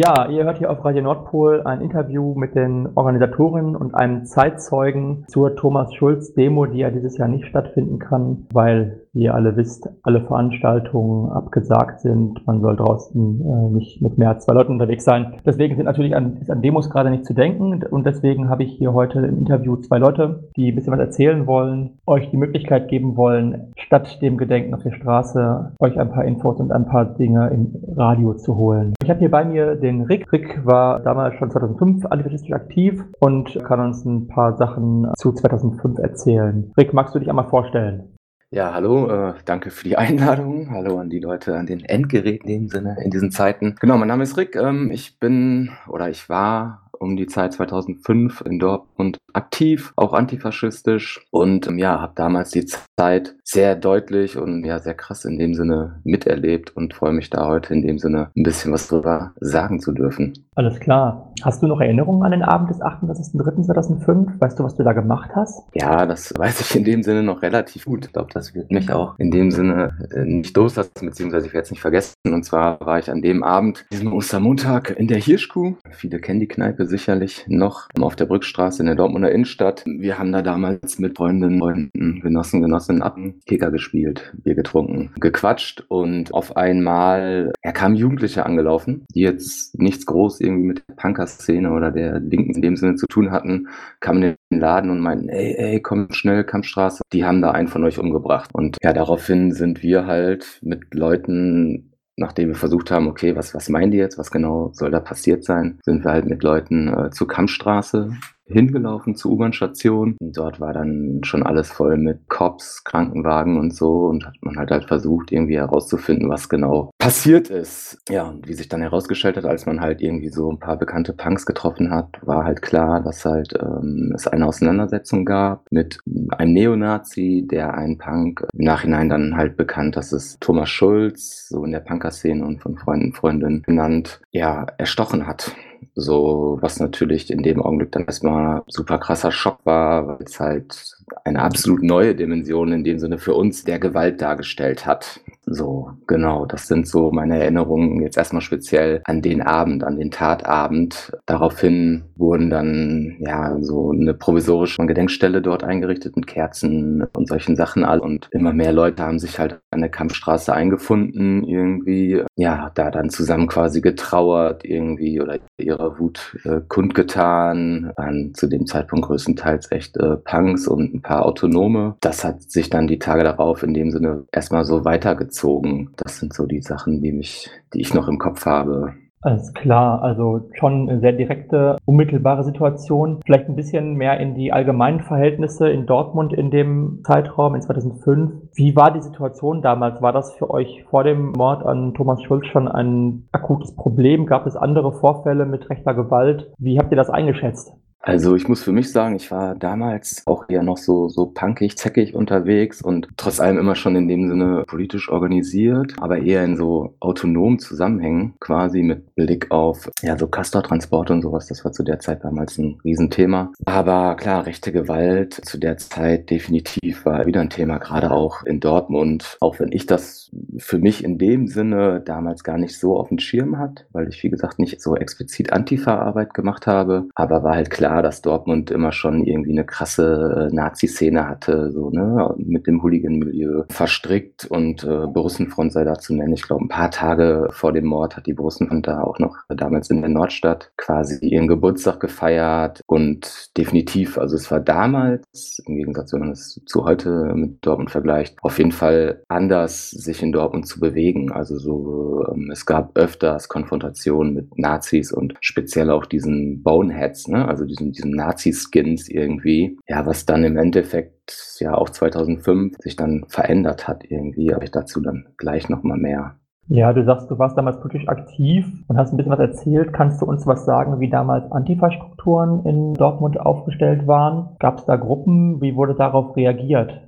Ja, ihr hört hier auf Radio Nordpol ein Interview mit den Organisatorinnen und einem Zeitzeugen zur Thomas Schulz Demo, die ja dieses Jahr nicht stattfinden kann, weil wie ihr alle wisst, alle Veranstaltungen abgesagt sind. Man soll draußen äh, nicht mit mehr als zwei Leuten unterwegs sein. Deswegen sind natürlich an, ist an Demos gerade nicht zu denken. Und deswegen habe ich hier heute im Interview zwei Leute, die ein bisschen was erzählen wollen, euch die Möglichkeit geben wollen, statt dem Gedenken auf der Straße, euch ein paar Infos und ein paar Dinge im Radio zu holen. Ich habe hier bei mir den Rick. Rick war damals schon 2005 antifaschistisch aktiv und kann uns ein paar Sachen zu 2005 erzählen. Rick, magst du dich einmal vorstellen? Ja, hallo, äh, danke für die Einladung. Hallo an die Leute an den Endgeräten in dem Sinne, in diesen Zeiten. Genau, mein Name ist Rick. Ähm, ich bin oder ich war um die Zeit 2005 in Dortmund aktiv, auch antifaschistisch und ähm, ja, habe damals die Zeit sehr deutlich und ja sehr krass in dem Sinne miterlebt und freue mich da heute in dem Sinne ein bisschen was drüber sagen zu dürfen. Alles klar. Hast du noch Erinnerungen an den Abend des 38.03.2005? Weißt du, was du da gemacht hast? Ja, das weiß ich in dem Sinne noch relativ gut. Ich glaube, das wird mich auch in dem Sinne äh, nicht loslassen, beziehungsweise ich werde es nicht vergessen. Und zwar war ich an dem Abend, diesem Ostermontag, in der Hirschkuh. Viele kennen die Kneipe sicherlich noch auf der Brückstraße in der Dortmunder Innenstadt. Wir haben da damals mit Freundinnen, Freunden, Genossen, Genossinnen ab Kicker gespielt, Bier getrunken, gequatscht und auf einmal ja, kamen Jugendliche angelaufen, die jetzt nichts groß irgendwie mit der Punker-Szene oder der Linken in dem Sinne zu tun hatten, kamen in den Laden und meinten, ey, ey, komm schnell, Kampfstraße. Die haben da einen von euch umgebracht. Und ja, daraufhin sind wir halt mit Leuten nachdem wir versucht haben, okay, was, was meinen die jetzt, was genau soll da passiert sein, sind wir halt mit Leuten äh, zur Kampfstraße hingelaufen zur U-Bahn-Station. Dort war dann schon alles voll mit Cops, Krankenwagen und so und hat man halt halt versucht, irgendwie herauszufinden, was genau passiert ist. Ja, und wie sich dann herausgestellt hat, als man halt irgendwie so ein paar bekannte Punks getroffen hat, war halt klar, dass halt ähm, es eine Auseinandersetzung gab mit einem Neonazi, der einen Punk im Nachhinein dann halt bekannt, dass es Thomas Schulz, so in der Punker-Szene und von Freunden, Freundinnen genannt, ja, erstochen hat. So, was natürlich in dem Augenblick dann erstmal super krasser Schock war, weil es halt eine absolut neue Dimension in dem Sinne für uns der Gewalt dargestellt hat. So, genau, das sind so meine Erinnerungen jetzt erstmal speziell an den Abend, an den Tatabend. Daraufhin wurden dann ja so eine provisorische Gedenkstelle dort eingerichtet mit Kerzen und solchen Sachen all und immer mehr Leute haben sich halt an der Kampfstraße eingefunden irgendwie, ja, da dann zusammen quasi getrauert irgendwie oder ihre Wut äh, kundgetan, waren zu dem Zeitpunkt größtenteils echt äh, Punks und ein paar Autonome. Das hat sich dann die Tage darauf in dem Sinne erstmal so weitergezogen. Das sind so die Sachen, die mich, die ich noch im Kopf habe. Alles klar, also schon eine sehr direkte, unmittelbare Situation. Vielleicht ein bisschen mehr in die allgemeinen Verhältnisse in Dortmund in dem Zeitraum in 2005. Wie war die Situation damals? War das für euch vor dem Mord an Thomas Schulz schon ein akutes Problem? Gab es andere Vorfälle mit rechter Gewalt? Wie habt ihr das eingeschätzt? Also ich muss für mich sagen, ich war damals auch eher noch so, so punkig, zeckig unterwegs und trotz allem immer schon in dem Sinne politisch organisiert, aber eher in so autonomen Zusammenhängen, quasi mit Blick auf ja so Castortransporte und sowas. Das war zu der Zeit damals ein Riesenthema. Aber klar, rechte Gewalt zu der Zeit definitiv war wieder ein Thema, gerade auch in Dortmund. Auch wenn ich das für mich in dem Sinne damals gar nicht so auf dem Schirm hat, weil ich wie gesagt nicht so explizit Antifa-Arbeit gemacht habe, aber war halt klar, klar, dass Dortmund immer schon irgendwie eine krasse äh, Nazi-Szene hatte, so, ne, mit dem Hooligan-Milieu verstrickt und äh, Borussenfront sei da zu nennen. Ich glaube, ein paar Tage vor dem Mord hat die Borussenfront da auch noch damals in der Nordstadt quasi ihren Geburtstag gefeiert und definitiv, also es war damals, im Gegensatz, wenn man es zu heute mit Dortmund vergleicht, auf jeden Fall anders, sich in Dortmund zu bewegen. Also so, ähm, es gab öfters Konfrontationen mit Nazis und speziell auch diesen Boneheads, ne, also diesen, diesen Nazi-Skins irgendwie. Ja, was dann im Endeffekt ja auch 2005 sich dann verändert hat irgendwie, aber ich dazu dann gleich nochmal mehr. Ja, du sagst, du warst damals politisch aktiv und hast ein bisschen was erzählt. Kannst du uns was sagen, wie damals Antifa-Strukturen in Dortmund aufgestellt waren? Gab es da Gruppen? Wie wurde darauf reagiert?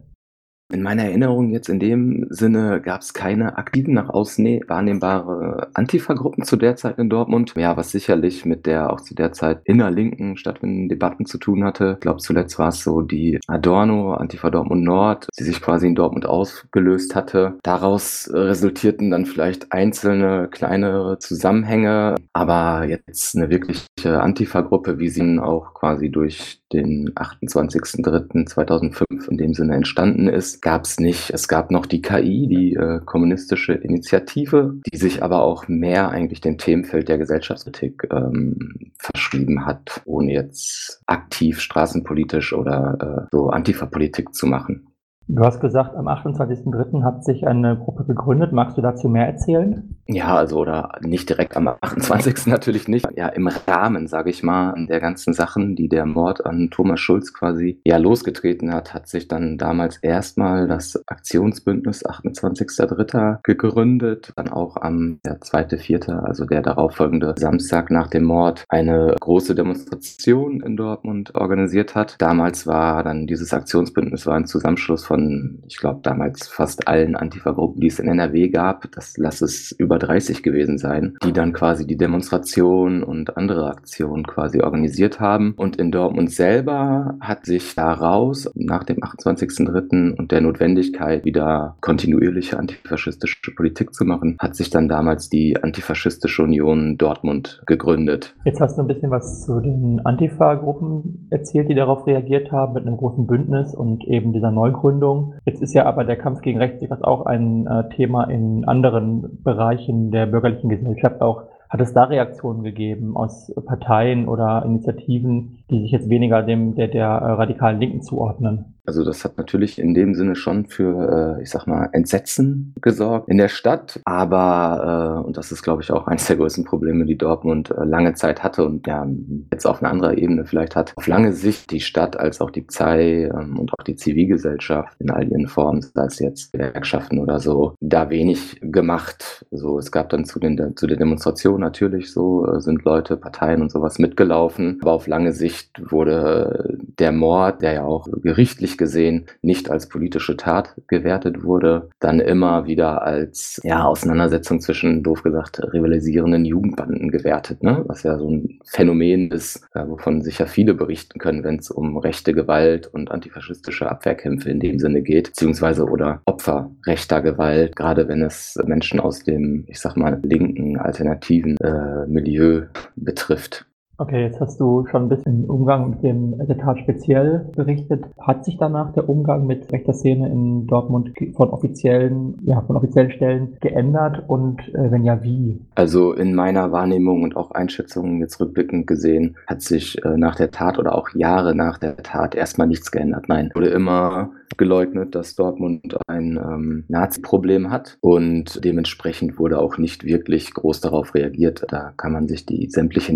In meiner Erinnerung jetzt in dem Sinne gab es keine aktiven nach außen wahrnehmbare Antifa-Gruppen zu der Zeit in Dortmund. Ja, was sicherlich mit der auch zu der Zeit innerlinken stattfindenden Debatten zu tun hatte. Ich glaube, zuletzt war es so die Adorno, Antifa Dortmund Nord, die sich quasi in Dortmund ausgelöst hatte. Daraus resultierten dann vielleicht einzelne kleinere Zusammenhänge, aber jetzt eine wirkliche Antifa-Gruppe, wie sie auch quasi durch den 28.03.2005 in dem Sinne entstanden ist, gab es nicht. Es gab noch die KI, die äh, kommunistische Initiative, die sich aber auch mehr eigentlich dem Themenfeld der Gesellschaftskritik ähm, verschrieben hat, ohne jetzt aktiv straßenpolitisch oder äh, so Antifa-Politik zu machen. Du hast gesagt, am 28.03. hat sich eine Gruppe gegründet. Magst du dazu mehr erzählen? Ja, also oder nicht direkt am 28. natürlich nicht. Ja, im Rahmen, sage ich mal, der ganzen Sachen, die der Mord an Thomas Schulz quasi ja losgetreten hat, hat sich dann damals erstmal das Aktionsbündnis 28.03. gegründet. Dann auch am ja, 2.04., also der darauffolgende Samstag nach dem Mord, eine große Demonstration in Dortmund organisiert hat. Damals war dann dieses Aktionsbündnis war ein Zusammenschluss von von, ich glaube, damals fast allen Antifa-Gruppen, die es in NRW gab, das lass es über 30 gewesen sein, die dann quasi die Demonstration und andere Aktionen quasi organisiert haben. Und in Dortmund selber hat sich daraus nach dem 28.03. und der Notwendigkeit, wieder kontinuierliche antifaschistische Politik zu machen, hat sich dann damals die Antifaschistische Union Dortmund gegründet. Jetzt hast du ein bisschen was zu den Antifa-Gruppen erzählt, die darauf reagiert haben, mit einem großen Bündnis und eben dieser Neugründung. Gründung. Jetzt ist ja aber der Kampf gegen Rechts auch ein äh, Thema in anderen Bereichen der bürgerlichen Gesellschaft auch. Hat es da Reaktionen gegeben aus Parteien oder Initiativen, die sich jetzt weniger dem der, der äh, radikalen Linken zuordnen? Also das hat natürlich in dem Sinne schon für, äh, ich sag mal, Entsetzen gesorgt in der Stadt. Aber, äh, und das ist, glaube ich, auch eines der größten Probleme, die Dortmund lange Zeit hatte und ja, jetzt auf einer anderen Ebene vielleicht hat, auf lange Sicht die Stadt als auch die Pzei ähm, und auch die Zivilgesellschaft in all ihren Formen, sei es jetzt Gewerkschaften oder so, da wenig gemacht. So, es gab dann zu, den, zu der Demonstration natürlich so, sind Leute, Parteien und sowas mitgelaufen. Aber auf lange Sicht wurde der Mord, der ja auch gerichtlich gesehen nicht als politische Tat gewertet wurde, dann immer wieder als ja, Auseinandersetzung zwischen, doof gesagt, rivalisierenden Jugendbanden gewertet, ne? was ja so ein Phänomen ist, ja, wovon sicher viele berichten können, wenn es um rechte Gewalt und antifaschistische Abwehrkämpfe in dem Sinne geht, beziehungsweise oder Opfer rechter Gewalt, gerade wenn es Menschen aus dem, ich sag mal, linken, alternativen äh, Milieu betrifft. Okay, jetzt hast du schon ein bisschen Umgang mit dem Attentat speziell berichtet. Hat sich danach der Umgang mit rechter Szene in Dortmund von offiziellen, ja, von offiziellen Stellen geändert und äh, wenn ja, wie? Also in meiner Wahrnehmung und auch Einschätzung jetzt rückblickend gesehen, hat sich äh, nach der Tat oder auch Jahre nach der Tat erstmal nichts geändert. Nein, wurde immer geleugnet, dass Dortmund ein ähm, Nazi-Problem hat und dementsprechend wurde auch nicht wirklich groß darauf reagiert. Da kann man sich die sämtliche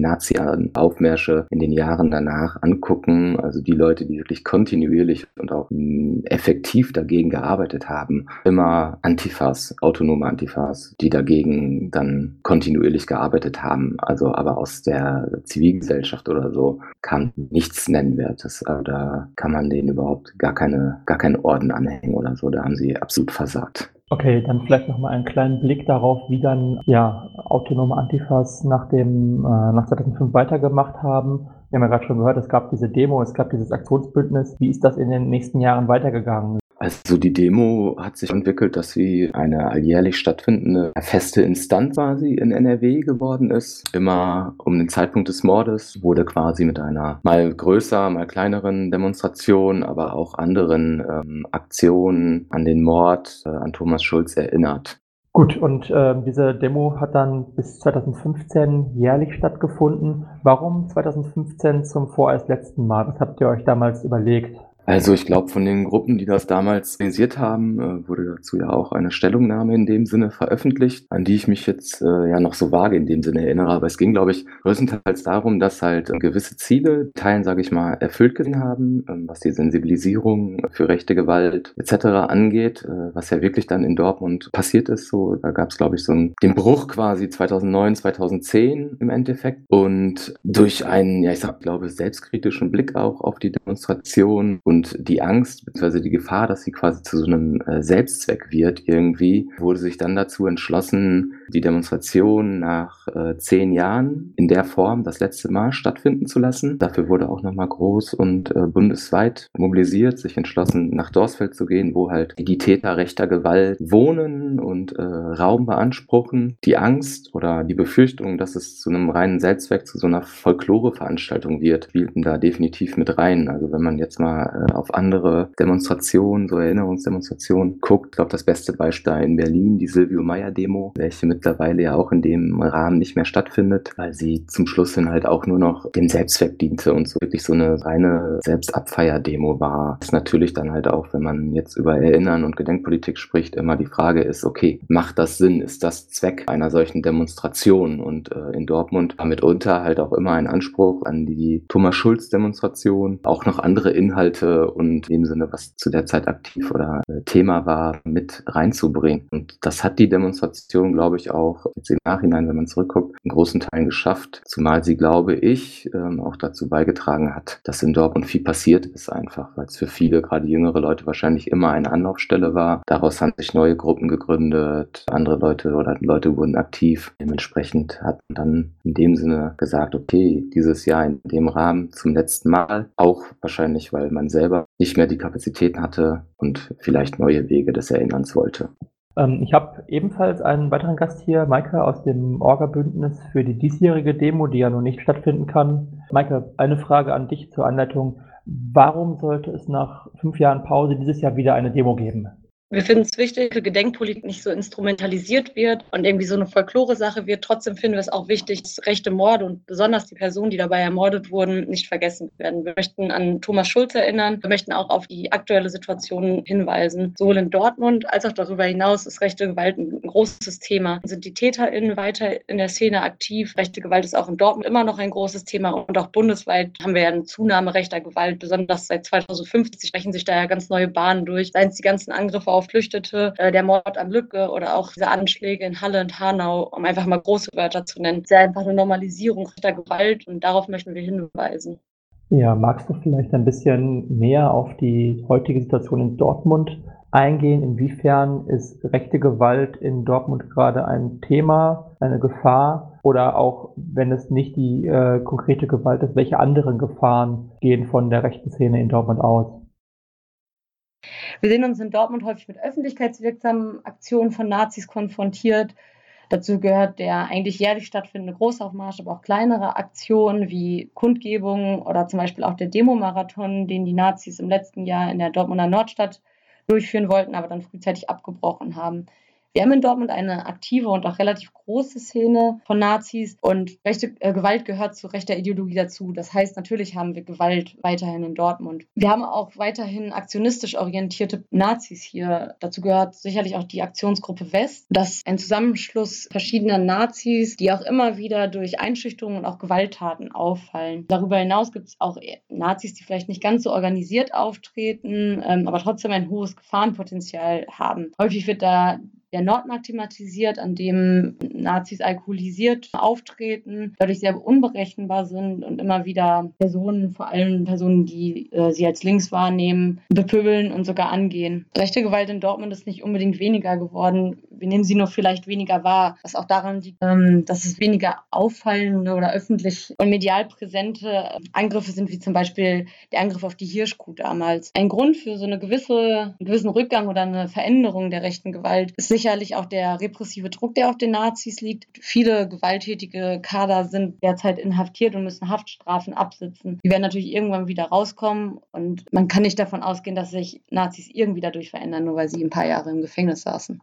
Nazi-Aufmärsche in den Jahren danach angucken. Also die Leute, die wirklich kontinuierlich und auch hm, effektiv dagegen gearbeitet haben, immer Antifas, autonome Antifas, die dagegen dann kontinuierlich gearbeitet haben. Also aber aus der Zivilgesellschaft oder so kam nichts Nennwertes. Also da kann man denen überhaupt gar keine, gar keine Orden anhängen oder so. Da haben sie absolut versagt. Okay, dann vielleicht nochmal einen kleinen Blick darauf, wie dann ja autonome Antifas nach dem äh, nach 2005 weitergemacht haben. Wir haben ja gerade schon gehört, es gab diese Demo, es gab dieses Aktionsbündnis. Wie ist das in den nächsten Jahren weitergegangen? Also die Demo hat sich entwickelt, dass sie eine alljährlich stattfindende feste Instanz quasi in NRW geworden ist. Immer um den Zeitpunkt des Mordes wurde quasi mit einer mal größer, mal kleineren Demonstration, aber auch anderen ähm, Aktionen an den Mord äh, an Thomas Schulz erinnert. Gut, und äh, diese Demo hat dann bis 2015 jährlich stattgefunden. Warum 2015 zum vorerst letzten Mal? Was habt ihr euch damals überlegt? Also ich glaube, von den Gruppen, die das damals organisiert haben, äh, wurde dazu ja auch eine Stellungnahme in dem Sinne veröffentlicht, an die ich mich jetzt äh, ja noch so vage in dem Sinne erinnere. Aber es ging, glaube ich, größtenteils darum, dass halt äh, gewisse Ziele, Teilen, sage ich mal, erfüllt gesehen haben, ähm, was die Sensibilisierung für rechte Gewalt etc. angeht, äh, was ja wirklich dann in Dortmund passiert ist. So, da gab es, glaube ich, so einen, den Bruch quasi 2009, 2010 im Endeffekt. Und durch einen, ja ich sag, glaube selbstkritischen Blick auch auf die Demonstration Und die Angst bzw. die Gefahr, dass sie quasi zu so einem äh, Selbstzweck wird irgendwie, wurde sich dann dazu entschlossen, die Demonstration nach äh, zehn Jahren in der Form das letzte Mal stattfinden zu lassen. Dafür wurde auch nochmal groß und äh, bundesweit mobilisiert, sich entschlossen, nach Dorsfeld zu gehen, wo halt die Täter rechter Gewalt wohnen und Raum beanspruchen. Die Angst oder die Befürchtung, dass es zu einem reinen Selbstzweck, zu so einer Folklore-Veranstaltung wird, spielten da definitiv mit rein. Also wenn man jetzt mal auf andere Demonstrationen, so Erinnerungsdemonstrationen guckt, ich glaube, das beste Beispiel in Berlin, die Silvio Meyer Demo, welche mittlerweile ja auch in dem Rahmen nicht mehr stattfindet, weil sie zum Schluss hin halt auch nur noch dem Selbstzweck diente und so wirklich so eine reine Selbstabfeier-Demo war. Das ist natürlich dann halt auch, wenn man jetzt über Erinnern und Gedenkpolitik spricht, immer die Frage ist, okay, macht das Sinn? Ist das Zweck einer solchen Demonstration? Und äh, in Dortmund war mitunter halt auch immer ein Anspruch an die Thomas Schulz-Demonstration, auch noch andere Inhalte und in dem Sinne, was zu der Zeit aktiv oder äh, Thema war, mit reinzubringen. Und das hat die Demonstration, glaube ich, auch jetzt im Nachhinein, wenn man zurückguckt, in großen Teilen geschafft. Zumal sie, glaube ich, ähm, auch dazu beigetragen hat, dass in Dortmund viel passiert ist einfach, weil es für viele, gerade jüngere Leute, wahrscheinlich immer eine Anlaufstelle war. Daraus haben sich neue Gruppen gegründet, andere Leute oder Leute wurden aktiv. Dementsprechend hat man dann in dem Sinne gesagt, okay, dieses Jahr in dem Rahmen zum letzten Mal, auch wahrscheinlich, weil man selber nicht mehr die Kapazitäten hatte und vielleicht neue Wege des Erinnerns wollte. Ähm, ich habe ebenfalls einen weiteren Gast hier, Maike aus dem Orga-Bündnis für die diesjährige Demo, die ja noch nicht stattfinden kann. Maike, eine Frage an dich zur Anleitung. Warum sollte es nach fünf Jahren Pause dieses Jahr wieder eine Demo geben? Wir finden es wichtig, dass Gedenkpolitik nicht so instrumentalisiert wird und irgendwie so eine Folklore-Sache wird. Trotzdem finden wir es auch wichtig, dass rechte Morde und besonders die Personen, die dabei ermordet wurden, nicht vergessen werden. Wir möchten an Thomas Schulz erinnern. Wir möchten auch auf die aktuelle Situation hinweisen. Sowohl in Dortmund als auch darüber hinaus ist rechte Gewalt ein großes Thema. Sind die TäterInnen weiter in der Szene aktiv? Rechte Gewalt ist auch in Dortmund immer noch ein großes Thema und auch bundesweit haben wir ja eine Zunahme rechter Gewalt. Besonders seit 2050 sprechen sich da ja ganz neue Bahnen durch. Seien es die ganzen Angriffe auf Flüchtete, äh, der Mord am Lücke oder auch diese Anschläge in Halle und Hanau, um einfach mal große Wörter zu nennen. Es ist einfach eine Normalisierung der Gewalt und darauf möchten wir hinweisen. Ja, magst du vielleicht ein bisschen mehr auf die heutige Situation in Dortmund eingehen? Inwiefern ist rechte Gewalt in Dortmund gerade ein Thema, eine Gefahr? Oder auch, wenn es nicht die äh, konkrete Gewalt ist, welche anderen Gefahren gehen von der rechten Szene in Dortmund aus? Wir sehen uns in Dortmund häufig mit öffentlichkeitswirksamen Aktionen von Nazis konfrontiert. Dazu gehört der eigentlich jährlich stattfindende Großaufmarsch, aber auch kleinere Aktionen wie Kundgebungen oder zum Beispiel auch der Demomarathon, den die Nazis im letzten Jahr in der Dortmunder Nordstadt durchführen wollten, aber dann frühzeitig abgebrochen haben. Wir haben in Dortmund eine aktive und auch relativ große Szene von Nazis und rechte äh, Gewalt gehört zu rechter Ideologie dazu. Das heißt, natürlich haben wir Gewalt weiterhin in Dortmund. Wir haben auch weiterhin aktionistisch orientierte Nazis hier. Dazu gehört sicherlich auch die Aktionsgruppe West. Das ist ein Zusammenschluss verschiedener Nazis, die auch immer wieder durch Einschüchterungen und auch Gewalttaten auffallen. Darüber hinaus gibt es auch Nazis, die vielleicht nicht ganz so organisiert auftreten, ähm, aber trotzdem ein hohes Gefahrenpotenzial haben. Häufig wird da der Nordmarkt thematisiert, an dem Nazis alkoholisiert auftreten, dadurch sehr unberechenbar sind und immer wieder Personen, vor allem Personen, die äh, sie als links wahrnehmen, bepöbeln und sogar angehen. Rechte Gewalt in Dortmund ist nicht unbedingt weniger geworden. Wir nehmen sie nur vielleicht weniger wahr, was auch daran liegt, ähm, dass es weniger auffallende oder öffentlich und medial präsente Angriffe sind, wie zum Beispiel der Angriff auf die Hirschkuh damals. Ein Grund für so eine gewisse, einen gewissen Rückgang oder eine Veränderung der rechten Gewalt ist sicher sicherlich auch der repressive Druck, der auf den Nazis liegt. Viele gewalttätige Kader sind derzeit inhaftiert und müssen Haftstrafen absitzen. Die werden natürlich irgendwann wieder rauskommen und man kann nicht davon ausgehen, dass sich Nazis irgendwie dadurch verändern, nur weil sie ein paar Jahre im Gefängnis saßen.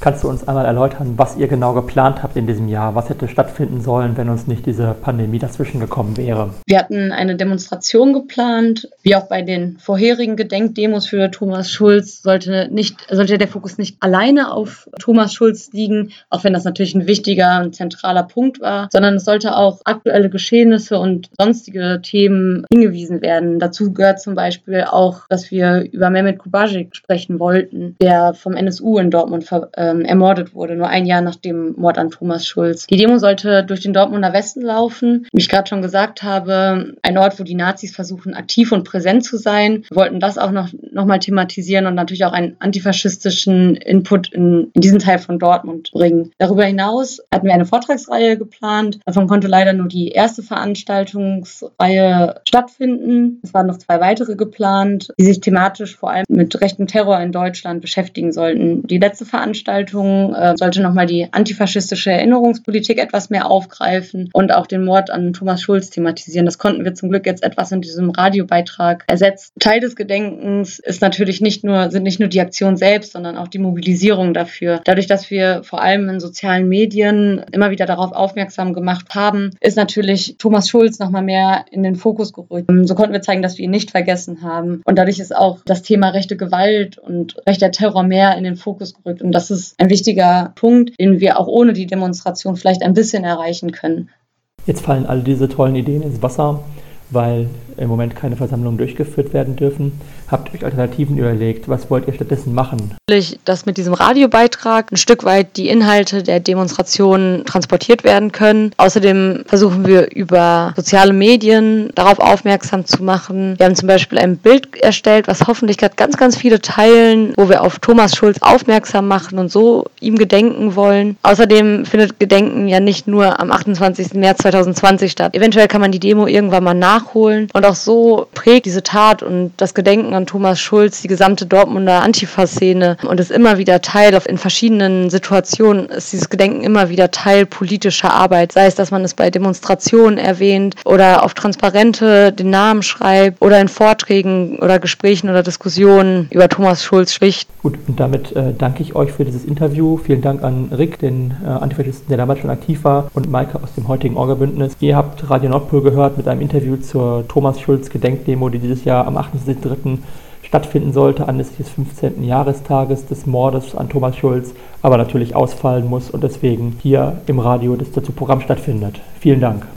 Kannst du uns einmal erläutern, was ihr genau geplant habt in diesem Jahr? Was hätte stattfinden sollen, wenn uns nicht diese Pandemie dazwischen gekommen wäre? Wir hatten eine Demonstration geplant. Wie auch bei den vorherigen Gedenkdemos für Thomas Schulz sollte, nicht, sollte der Fokus nicht alleine auf Thomas Schulz liegen, auch wenn das natürlich ein wichtiger und zentraler Punkt war, sondern es sollte auch aktuelle Geschehnisse und sonstige Themen hingewiesen werden. Dazu gehört zum Beispiel auch, dass wir über Mehmet Kubasic sprechen wollten, der vom NSU in Dortmund ver äh, ähm, ermordet wurde, nur ein Jahr nach dem Mord an Thomas Schulz. Die Demo sollte durch den Dortmunder Westen laufen. Wie ich gerade schon gesagt habe, ein Ort, wo die Nazis versuchen, aktiv und präsent zu sein. Wir wollten das auch noch, noch mal thematisieren und natürlich auch einen antifaschistischen Input in, in diesen Teil von Dortmund bringen. Darüber hinaus hatten wir eine Vortragsreihe geplant. Davon konnte leider nur die erste Veranstaltungsreihe stattfinden. Es waren noch zwei weitere geplant, die sich thematisch vor allem mit rechtem Terror in Deutschland beschäftigen sollten. Die letzte Veranstaltung äh, sollte nochmal die antifaschistische Erinnerungspolitik etwas mehr aufgreifen und auch den Mord an Thomas Schulz thematisieren. Das konnten wir zum Glück jetzt etwas in diesem Radiobeitrag ersetzen. Teil des Gedenkens ist natürlich nicht nur, sind nicht nur die Aktionen selbst, sondern auch die Mobilisierung dafür. Dadurch, dass wir vor allem in sozialen Medien immer wieder darauf aufmerksam gemacht haben, ist natürlich Thomas Schulz nochmal mehr in den Fokus gerückt. So konnten wir zeigen, dass wir ihn nicht vergessen haben. Und dadurch ist auch das Thema rechte Gewalt und rechter Terror mehr in den Fokus gerückt. Und das ist ein wichtiger Punkt, den wir auch ohne die Demonstration vielleicht ein bisschen erreichen können. Jetzt fallen all diese tollen Ideen ins Wasser weil im Moment keine Versammlungen durchgeführt werden dürfen. Habt ihr euch Alternativen überlegt? Was wollt ihr stattdessen machen? Dass mit diesem Radiobeitrag ein Stück weit die Inhalte der Demonstrationen transportiert werden können. Außerdem versuchen wir über soziale Medien darauf aufmerksam zu machen. Wir haben zum Beispiel ein Bild erstellt, was hoffentlich gerade ganz, ganz viele teilen, wo wir auf Thomas Schulz aufmerksam machen und so ihm gedenken wollen. Außerdem findet Gedenken ja nicht nur am 28. März 2020 statt. Eventuell kann man die Demo irgendwann mal nach nachholen. Und auch so prägt diese Tat und das Gedenken an Thomas Schulz die gesamte Dortmunder Antifa-Szene und ist immer wieder Teil, in verschiedenen Situationen ist dieses Gedenken immer wieder Teil politischer Arbeit. Sei es, dass man es bei Demonstrationen erwähnt oder auf Transparente den Namen schreibt oder in Vorträgen oder Gesprächen oder Diskussionen über Thomas Schulz spricht. Gut, und damit äh, danke ich euch für dieses Interview. Vielen Dank an Rick, den äh, Antifaschisten, der damals schon aktiv war, und Maike aus dem heutigen Orga-Bündnis. Ihr habt Radio Nordpol gehört mit einem Interview zur Thomas Schulz Gedenkdemo, die dieses Jahr am 28.03. stattfinden sollte, anlässlich des 15. Jahrestages des Mordes an Thomas Schulz, aber natürlich ausfallen muss und deswegen hier im Radio das dazu Programm stattfindet. Vielen Dank.